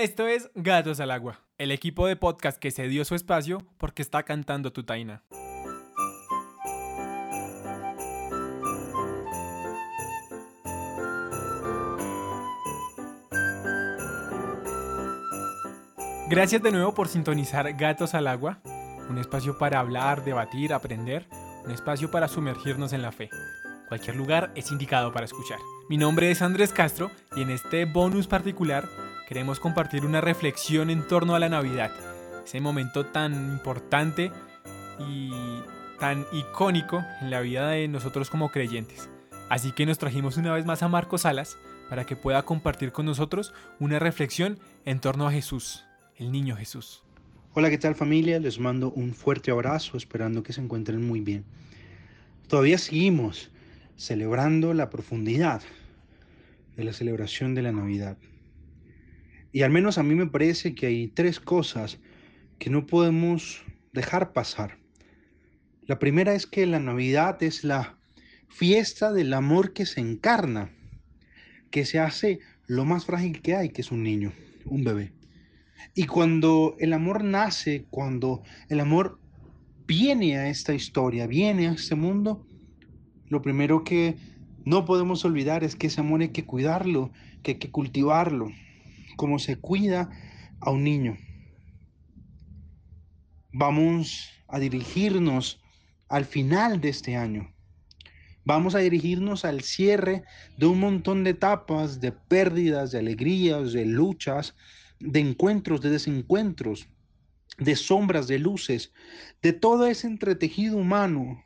Esto es Gatos al Agua, el equipo de podcast que se dio su espacio porque está cantando tu taina. Gracias de nuevo por sintonizar Gatos al Agua, un espacio para hablar, debatir, aprender, un espacio para sumergirnos en la fe. Cualquier lugar es indicado para escuchar. Mi nombre es Andrés Castro y en este bonus particular queremos compartir una reflexión en torno a la Navidad, ese momento tan importante y tan icónico en la vida de nosotros como creyentes. Así que nos trajimos una vez más a Marcos Salas para que pueda compartir con nosotros una reflexión en torno a Jesús, el niño Jesús. Hola, ¿qué tal familia? Les mando un fuerte abrazo, esperando que se encuentren muy bien. Todavía seguimos celebrando la profundidad de la celebración de la Navidad. Y al menos a mí me parece que hay tres cosas que no podemos dejar pasar. La primera es que la Navidad es la fiesta del amor que se encarna, que se hace lo más frágil que hay, que es un niño, un bebé. Y cuando el amor nace, cuando el amor viene a esta historia, viene a este mundo, lo primero que no podemos olvidar es que ese amor hay que cuidarlo, que hay que cultivarlo, como se cuida a un niño. Vamos a dirigirnos al final de este año. Vamos a dirigirnos al cierre de un montón de etapas, de pérdidas, de alegrías, de luchas, de encuentros, de desencuentros, de sombras, de luces, de todo ese entretejido humano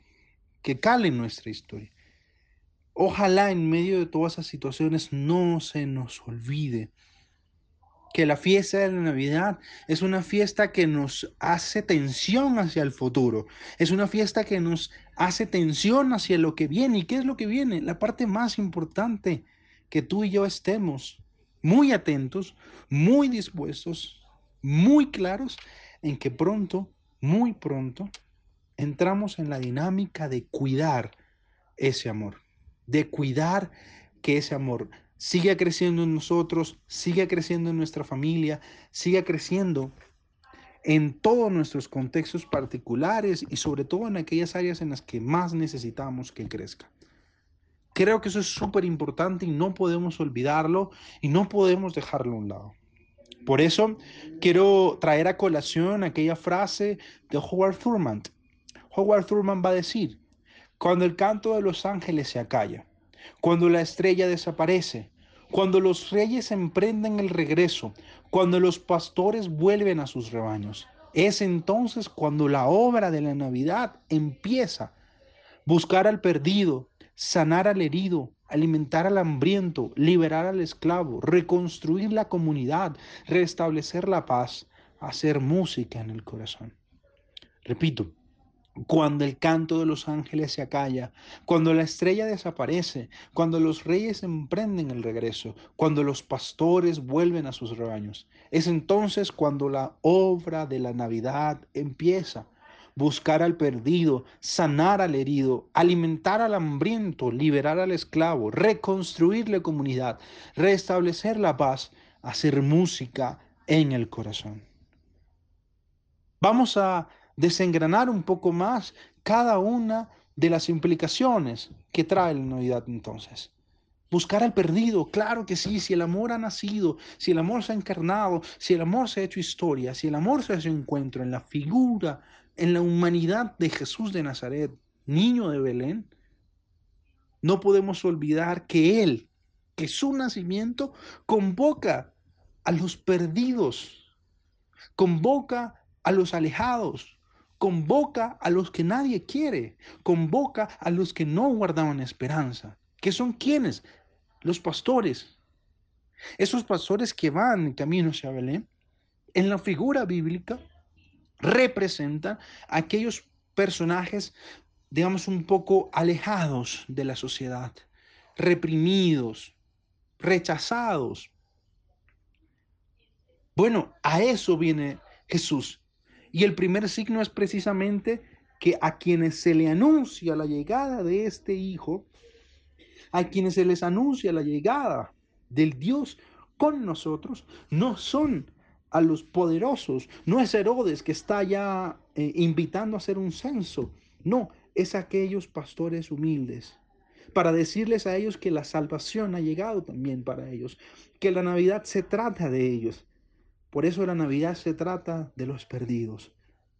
que cale en nuestra historia. Ojalá en medio de todas esas situaciones no se nos olvide que la fiesta de la Navidad es una fiesta que nos hace tensión hacia el futuro, es una fiesta que nos hace tensión hacia lo que viene. ¿Y qué es lo que viene? La parte más importante, que tú y yo estemos muy atentos, muy dispuestos, muy claros en que pronto, muy pronto, entramos en la dinámica de cuidar ese amor, de cuidar que ese amor siga creciendo en nosotros, siga creciendo en nuestra familia, siga creciendo en todos nuestros contextos particulares y sobre todo en aquellas áreas en las que más necesitamos que crezca. Creo que eso es súper importante y no podemos olvidarlo y no podemos dejarlo a un lado. Por eso quiero traer a colación aquella frase de Howard Thurman Howard Thurman va a decir, cuando el canto de los ángeles se acalla, cuando la estrella desaparece, cuando los reyes emprenden el regreso, cuando los pastores vuelven a sus rebaños, es entonces cuando la obra de la Navidad empieza. Buscar al perdido, sanar al herido, alimentar al hambriento, liberar al esclavo, reconstruir la comunidad, restablecer la paz, hacer música en el corazón. Repito, cuando el canto de los ángeles se acalla, cuando la estrella desaparece, cuando los reyes emprenden el regreso, cuando los pastores vuelven a sus rebaños. Es entonces cuando la obra de la Navidad empieza. Buscar al perdido, sanar al herido, alimentar al hambriento, liberar al esclavo, reconstruir la comunidad, restablecer la paz, hacer música en el corazón. Vamos a desengranar un poco más cada una de las implicaciones que trae la Navidad entonces. Buscar al perdido, claro que sí, si el amor ha nacido, si el amor se ha encarnado, si el amor se ha hecho historia, si el amor se ha hecho encuentro en la figura, en la humanidad de Jesús de Nazaret, niño de Belén, no podemos olvidar que Él, que su nacimiento convoca a los perdidos, convoca a los alejados, convoca a los que nadie quiere, convoca a los que no guardaban esperanza. ¿Qué son quienes? Los pastores. Esos pastores que van en camino hacia Belén, en la figura bíblica, representan a aquellos personajes, digamos, un poco alejados de la sociedad, reprimidos, rechazados. Bueno, a eso viene Jesús. Y el primer signo es precisamente que a quienes se le anuncia la llegada de este Hijo, a quienes se les anuncia la llegada del Dios con nosotros, no son a los poderosos, no es Herodes que está ya eh, invitando a hacer un censo, no, es aquellos pastores humildes, para decirles a ellos que la salvación ha llegado también para ellos, que la Navidad se trata de ellos. Por eso la Navidad se trata de los perdidos,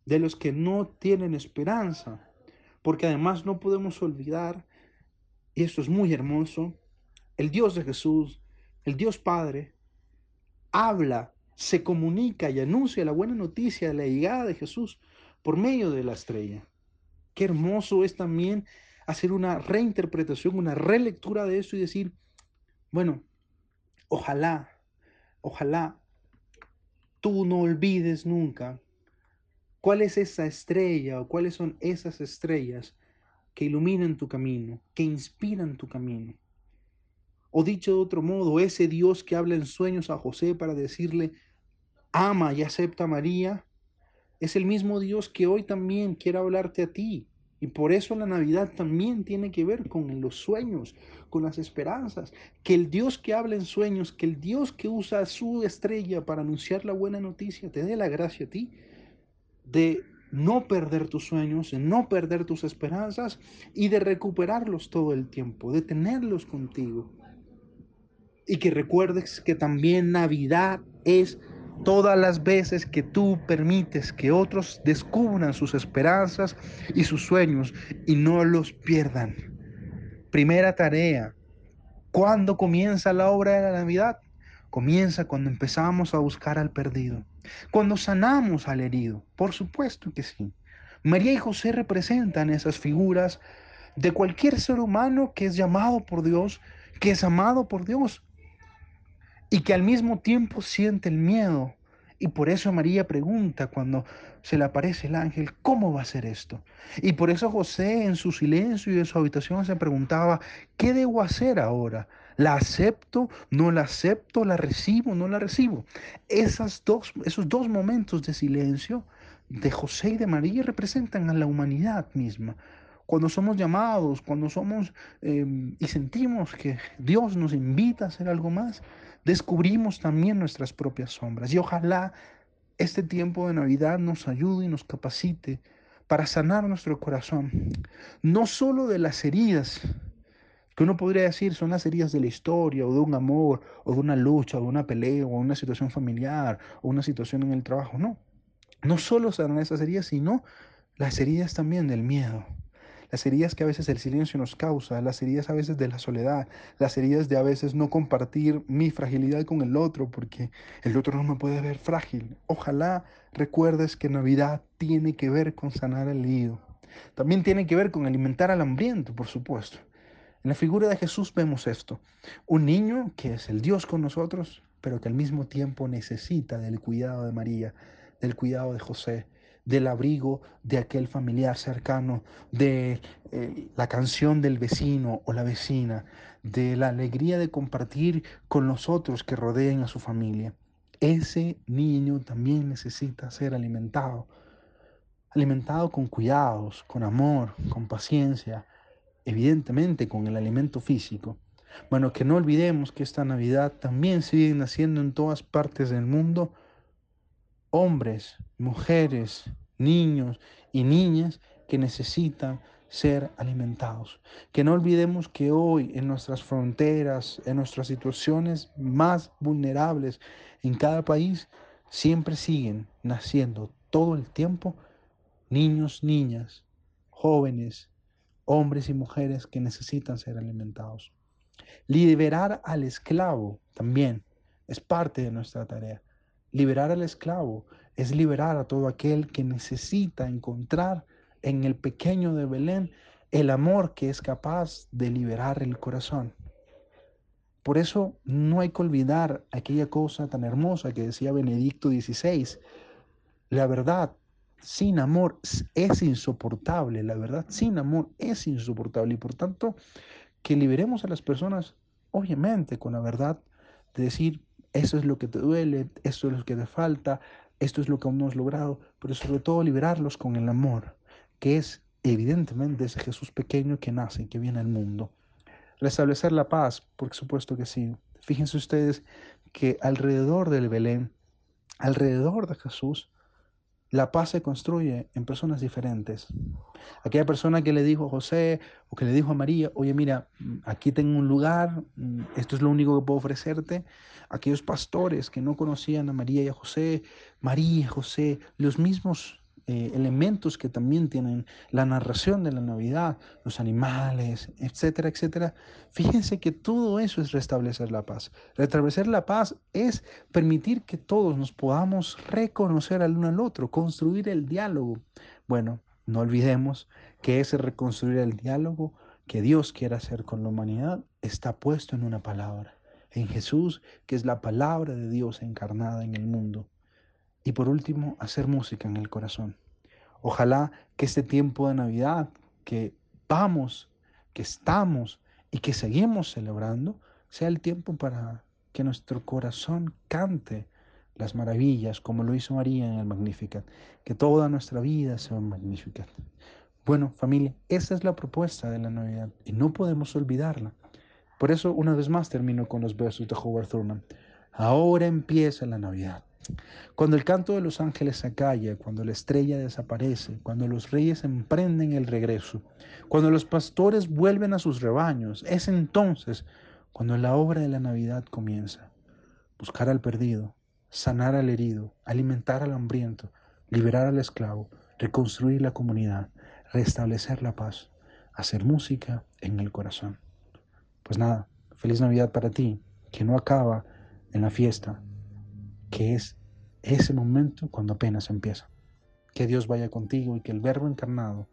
de los que no tienen esperanza, porque además no podemos olvidar, y esto es muy hermoso, el Dios de Jesús, el Dios Padre, habla, se comunica y anuncia la buena noticia de la llegada de Jesús por medio de la estrella. Qué hermoso es también hacer una reinterpretación, una relectura de eso y decir, bueno, ojalá, ojalá tú no olvides nunca cuál es esa estrella o cuáles son esas estrellas que iluminan tu camino, que inspiran tu camino. O dicho de otro modo, ese Dios que habla en sueños a José para decirle, ama y acepta a María, es el mismo Dios que hoy también quiere hablarte a ti. Y por eso la Navidad también tiene que ver con los sueños, con las esperanzas. Que el Dios que habla en sueños, que el Dios que usa su estrella para anunciar la buena noticia, te dé la gracia a ti de no perder tus sueños, de no perder tus esperanzas y de recuperarlos todo el tiempo, de tenerlos contigo. Y que recuerdes que también Navidad es todas las veces que tú permites que otros descubran sus esperanzas y sus sueños y no los pierdan. Primera tarea. ¿Cuándo comienza la obra de la Navidad? Comienza cuando empezamos a buscar al perdido, cuando sanamos al herido. Por supuesto que sí. María y José representan esas figuras de cualquier ser humano que es llamado por Dios, que es amado por Dios, y que al mismo tiempo siente el miedo. Y por eso María pregunta cuando se le aparece el ángel, ¿cómo va a ser esto? Y por eso José en su silencio y en su habitación se preguntaba, ¿qué debo hacer ahora? ¿La acepto? ¿No la acepto? ¿La recibo? ¿No la recibo? Esas dos, esos dos momentos de silencio de José y de María representan a la humanidad misma cuando somos llamados, cuando somos em, y sentimos que Dios nos invita a hacer algo más, descubrimos también nuestras propias sombras. Y ojalá este tiempo de Navidad nos ayude y nos capacite para sanar nuestro corazón, no solo de las heridas, que uno podría decir son las heridas de la historia, o de un amor, o de una lucha, o de una pelea, o una situación familiar, o una situación en el trabajo, no. No solo sanar esas heridas, sino las heridas también del miedo, las heridas que a veces el silencio nos causa, las heridas a veces de la soledad, las heridas de a veces no compartir mi fragilidad con el otro porque el otro no me puede ver frágil. Ojalá recuerdes que Navidad tiene que ver con sanar el herido. También tiene que ver con alimentar al hambriento, por supuesto. En la figura de Jesús vemos esto. Un niño que es el Dios con nosotros, pero que al mismo tiempo necesita del cuidado de María, del cuidado de José, del abrigo de aquel familiar cercano, de eh, la canción del vecino o la vecina, de la alegría de compartir con los otros que rodean a su familia. Ese niño también necesita ser alimentado, alimentado con cuidados, con amor, con paciencia, evidentemente con el alimento físico. Bueno, que no olvidemos que esta Navidad también sigue naciendo en todas partes del mundo hombres, mujeres, niños y niñas que necesitan ser alimentados. Que no olvidemos que hoy en nuestras fronteras, en nuestras situaciones más vulnerables en cada país, siempre siguen naciendo todo el tiempo niños, niñas, jóvenes, hombres y mujeres que necesitan ser alimentados. Liberar al esclavo también es parte de nuestra tarea. Liberar al esclavo es liberar a todo aquel que necesita encontrar en el pequeño de Belén el amor que es capaz de liberar el corazón. Por eso no hay que olvidar aquella cosa tan hermosa que decía Benedicto XVI. La verdad sin amor es insoportable, la verdad sin amor es insoportable y por tanto que liberemos a las personas, obviamente con la verdad, de decir, eso es lo que te duele, eso es lo que te falta, esto es lo que aún no has logrado, pero sobre todo liberarlos con el amor, que es evidentemente ese Jesús pequeño que nace, que viene al mundo. Restablecer la paz, por supuesto que sí. Fíjense ustedes que alrededor del Belén, alrededor de Jesús, la paz se construye en personas diferentes. Aquella persona que le dijo a José o que le dijo a María, oye, mira, aquí tengo un lugar, mm, esto es lo único que puedo ofrecerte. Aquellos pastores que no conocían a María y a José, María, José, los mismos eh, elementos que también tienen la narración de la Navidad, los animales, etcétera, etcétera. Fíjense que todo eso es restablecer la paz. Restablecer la paz es permitir que todos nos podamos reconocer al uno al otro, construir el diálogo. Bueno, no olvidemos que ese reconstruir el diálogo que Dios quiere hacer con la humanidad está puesto en una palabra, en Jesús, que es la palabra de Dios encarnada en el mundo. Y por último, hacer música en el corazón. Ojalá que este tiempo de Navidad que vamos, que estamos y que seguimos celebrando, sea el tiempo para que nuestro corazón cante las maravillas como lo hizo María en el Magnificat, que toda nuestra vida sea un Magnificat. Bueno, familia, esa es la propuesta de la Navidad y no podemos olvidarla. Por eso, una vez más, termino con los versos de Howard Thurman. Ahora empieza la Navidad. Cuando el canto de los ángeles se acalla, cuando la estrella desaparece, cuando los reyes emprenden el regreso, cuando los pastores vuelven a sus rebaños, es entonces cuando la obra de la Navidad comienza. Buscar al perdido, sanar al herido, alimentar al hambriento, liberar al esclavo, reconstruir la comunidad, restablecer la paz, hacer música en el corazón. Pues nada, feliz Navidad para ti, que no acaba en la fiesta, que es ese momento cuando apenas empieza. Que Dios vaya contigo y que el Verbo encarnado,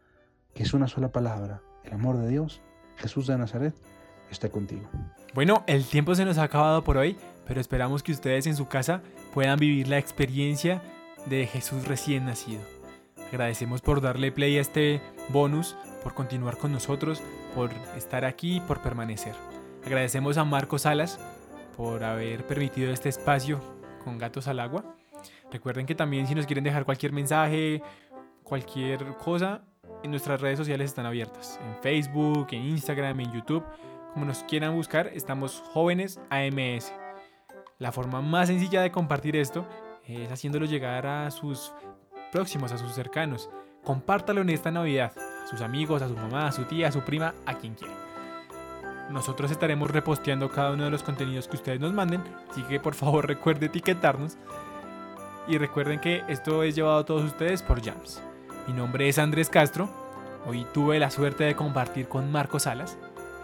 que es una sola palabra, el amor de Dios, Jesús de Nazaret, esté contigo. Bueno, el tiempo se nos ha acabado por hoy, pero esperamos que ustedes en su casa puedan vivir la experiencia de Jesús recién nacido. Agradecemos por darle play a este bonus, por continuar con nosotros, por estar aquí, por permanecer. Agradecemos a Marco Salas por haber permitido este espacio con Gatos al Agua. Recuerden que también si nos quieren dejar cualquier mensaje, cualquier cosa, en nuestras redes sociales están abiertas. En Facebook, en Instagram, en YouTube. Como nos quieran buscar, estamos jóvenes AMS. La forma más sencilla de compartir esto es haciéndolo llegar a sus próximos, a sus cercanos. Compártalo en esta Navidad, a sus amigos, a su mamá, a su tía, a su prima, a quien quiera. Nosotros estaremos reposteando cada uno de los contenidos que ustedes nos manden, así que por favor recuerde etiquetarnos. Y recuerden que esto es llevado a todos ustedes por Jams. Mi nombre es Andrés Castro. Hoy tuve la suerte de compartir con Marco Salas.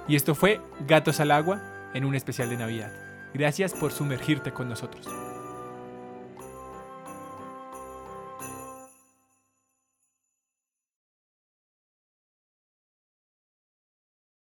Y esto fue Gatos al Agua en un especial de Navidad. Gracias por sumergirte con nosotros.